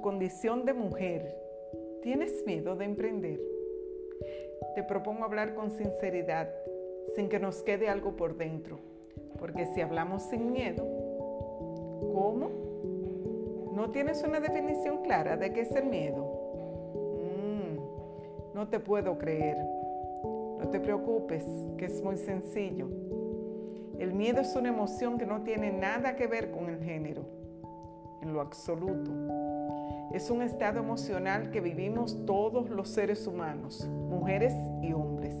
condición de mujer, ¿tienes miedo de emprender? Te propongo hablar con sinceridad, sin que nos quede algo por dentro, porque si hablamos sin miedo, ¿cómo? ¿No tienes una definición clara de qué es el miedo? Mm, no te puedo creer. No te preocupes, que es muy sencillo. El miedo es una emoción que no tiene nada que ver con el género, en lo absoluto. Es un estado emocional que vivimos todos los seres humanos, mujeres y hombres,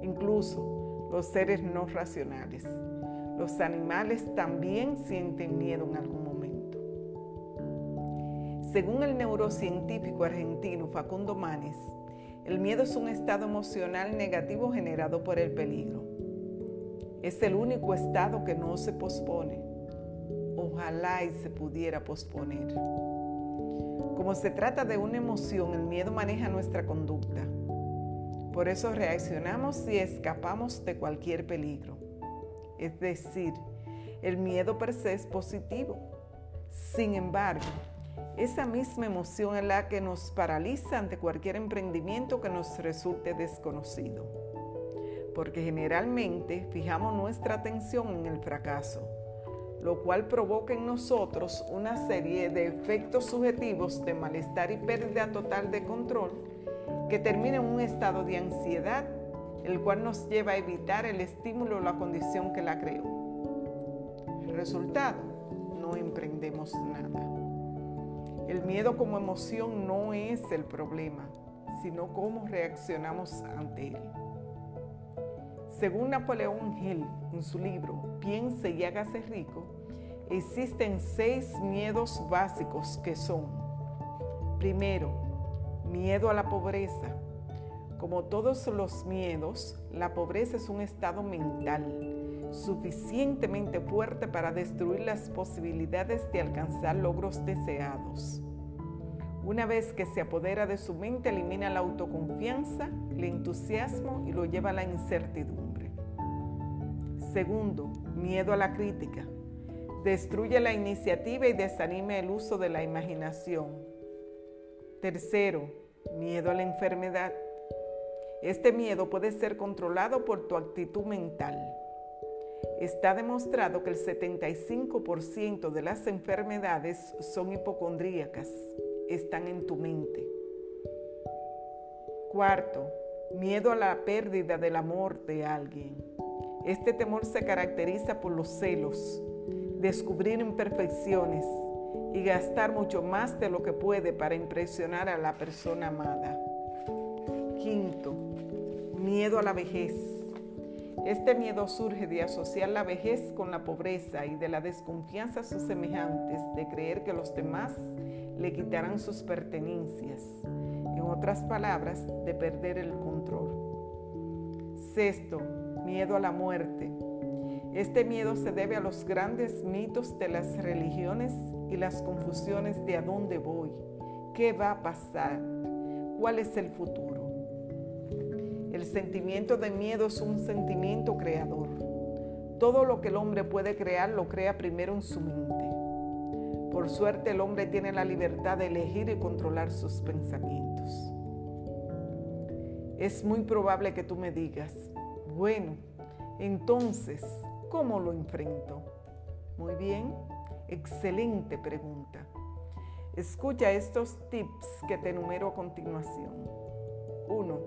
incluso los seres no racionales. Los animales también sienten miedo en algún momento. Según el neurocientífico argentino Facundo Manes, el miedo es un estado emocional negativo generado por el peligro. Es el único estado que no se pospone. Ojalá y se pudiera posponer. Como se trata de una emoción, el miedo maneja nuestra conducta. Por eso reaccionamos y escapamos de cualquier peligro. Es decir, el miedo per se es positivo. Sin embargo, esa misma emoción es la que nos paraliza ante cualquier emprendimiento que nos resulte desconocido. Porque generalmente fijamos nuestra atención en el fracaso lo cual provoca en nosotros una serie de efectos subjetivos de malestar y pérdida total de control que termina en un estado de ansiedad, el cual nos lleva a evitar el estímulo o la condición que la creó. resultado, no emprendemos nada. El miedo como emoción no es el problema, sino cómo reaccionamos ante él. Según Napoleón Hill en su libro Piense y hágase rico, existen seis miedos básicos que son, primero, miedo a la pobreza. Como todos los miedos, la pobreza es un estado mental suficientemente fuerte para destruir las posibilidades de alcanzar logros deseados. Una vez que se apodera de su mente, elimina la autoconfianza, el entusiasmo y lo lleva a la incertidumbre. Segundo, miedo a la crítica. Destruye la iniciativa y desanime el uso de la imaginación. Tercero, miedo a la enfermedad. Este miedo puede ser controlado por tu actitud mental. Está demostrado que el 75% de las enfermedades son hipocondríacas, están en tu mente. Cuarto, miedo a la pérdida del amor de alguien. Este temor se caracteriza por los celos, descubrir imperfecciones y gastar mucho más de lo que puede para impresionar a la persona amada. Quinto, miedo a la vejez. Este miedo surge de asociar la vejez con la pobreza y de la desconfianza a sus semejantes, de creer que los demás le quitarán sus pertenencias. En otras palabras, de perder el control. Sexto, miedo a la muerte. Este miedo se debe a los grandes mitos de las religiones y las confusiones de a dónde voy, qué va a pasar, cuál es el futuro. El sentimiento de miedo es un sentimiento creador. Todo lo que el hombre puede crear lo crea primero en su mente. Por suerte el hombre tiene la libertad de elegir y controlar sus pensamientos. Es muy probable que tú me digas, bueno, entonces, ¿cómo lo enfrento? Muy bien, excelente pregunta. Escucha estos tips que te enumero a continuación. 1.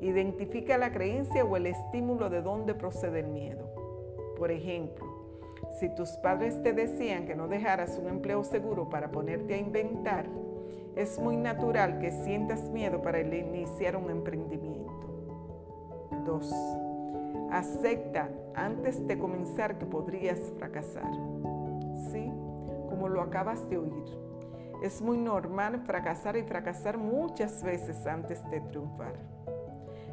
Identifica la creencia o el estímulo de dónde procede el miedo. Por ejemplo, si tus padres te decían que no dejaras un empleo seguro para ponerte a inventar, es muy natural que sientas miedo para iniciar un emprendimiento. 2. Acepta antes de comenzar que podrías fracasar. Sí, como lo acabas de oír. Es muy normal fracasar y fracasar muchas veces antes de triunfar.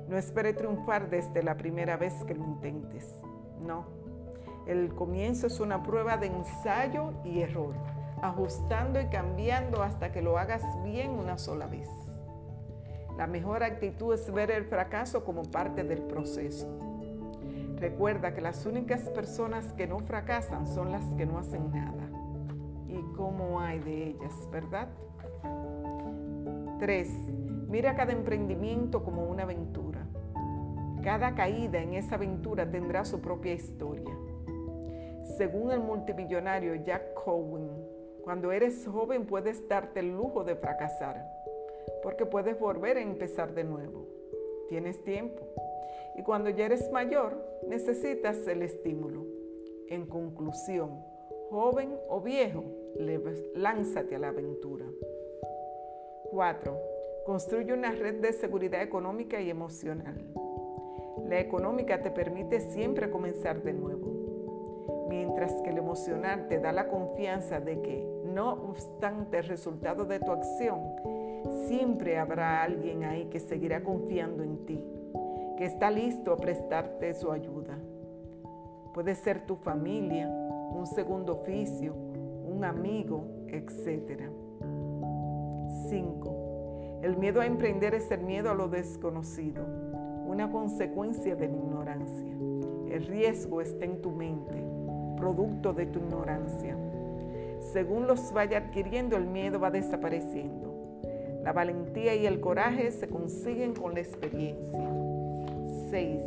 No espere triunfar desde la primera vez que lo intentes. No. El comienzo es una prueba de ensayo y error, ajustando y cambiando hasta que lo hagas bien una sola vez. La mejor actitud es ver el fracaso como parte del proceso. Recuerda que las únicas personas que no fracasan son las que no hacen nada. ¿Y cómo hay de ellas, verdad? 3. Mira cada emprendimiento como una aventura. Cada caída en esa aventura tendrá su propia historia. Según el multimillonario Jack Cowen, cuando eres joven puedes darte el lujo de fracasar, porque puedes volver a empezar de nuevo. Tienes tiempo. Y cuando ya eres mayor, necesitas el estímulo. En conclusión, joven o viejo, lánzate a la aventura. 4. Construye una red de seguridad económica y emocional. La económica te permite siempre comenzar de nuevo, mientras que el emocional te da la confianza de que, no obstante el resultado de tu acción, siempre habrá alguien ahí que seguirá confiando en ti, que está listo a prestarte su ayuda. Puede ser tu familia, un segundo oficio, un amigo, etc. 5. El miedo a emprender es el miedo a lo desconocido, una consecuencia de la ignorancia. El riesgo está en tu mente, producto de tu ignorancia. Según los vaya adquiriendo, el miedo va desapareciendo. La valentía y el coraje se consiguen con la experiencia. 6.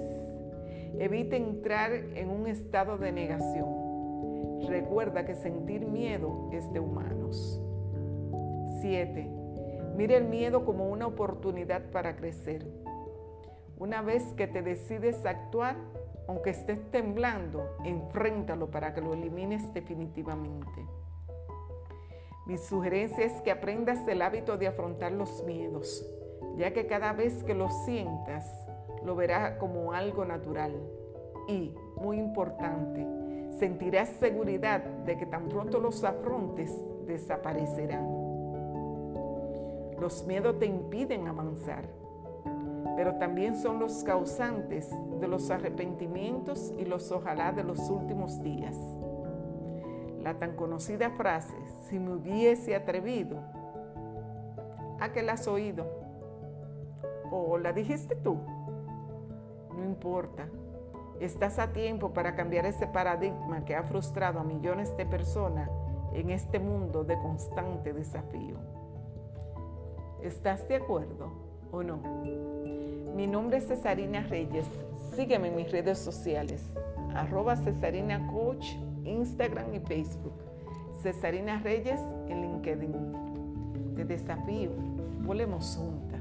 Evita entrar en un estado de negación. Recuerda que sentir miedo es de humanos. 7. Mire el miedo como una oportunidad para crecer. Una vez que te decides actuar, aunque estés temblando, enfréntalo para que lo elimines definitivamente. Mi sugerencia es que aprendas el hábito de afrontar los miedos, ya que cada vez que los sientas, lo verás como algo natural. Y, muy importante, sentirás seguridad de que tan pronto los afrontes, desaparecerán. Los miedos te impiden avanzar, pero también son los causantes de los arrepentimientos y los ojalá de los últimos días. La tan conocida frase, si me hubiese atrevido, ¿a que la has oído? ¿O la dijiste tú? No importa, estás a tiempo para cambiar ese paradigma que ha frustrado a millones de personas en este mundo de constante desafío. ¿Estás de acuerdo o no? Mi nombre es Cesarina Reyes. Sígueme en mis redes sociales. Arroba Cesarina Coach, Instagram y Facebook. Cesarina Reyes en LinkedIn. Te desafío. Volemos juntas.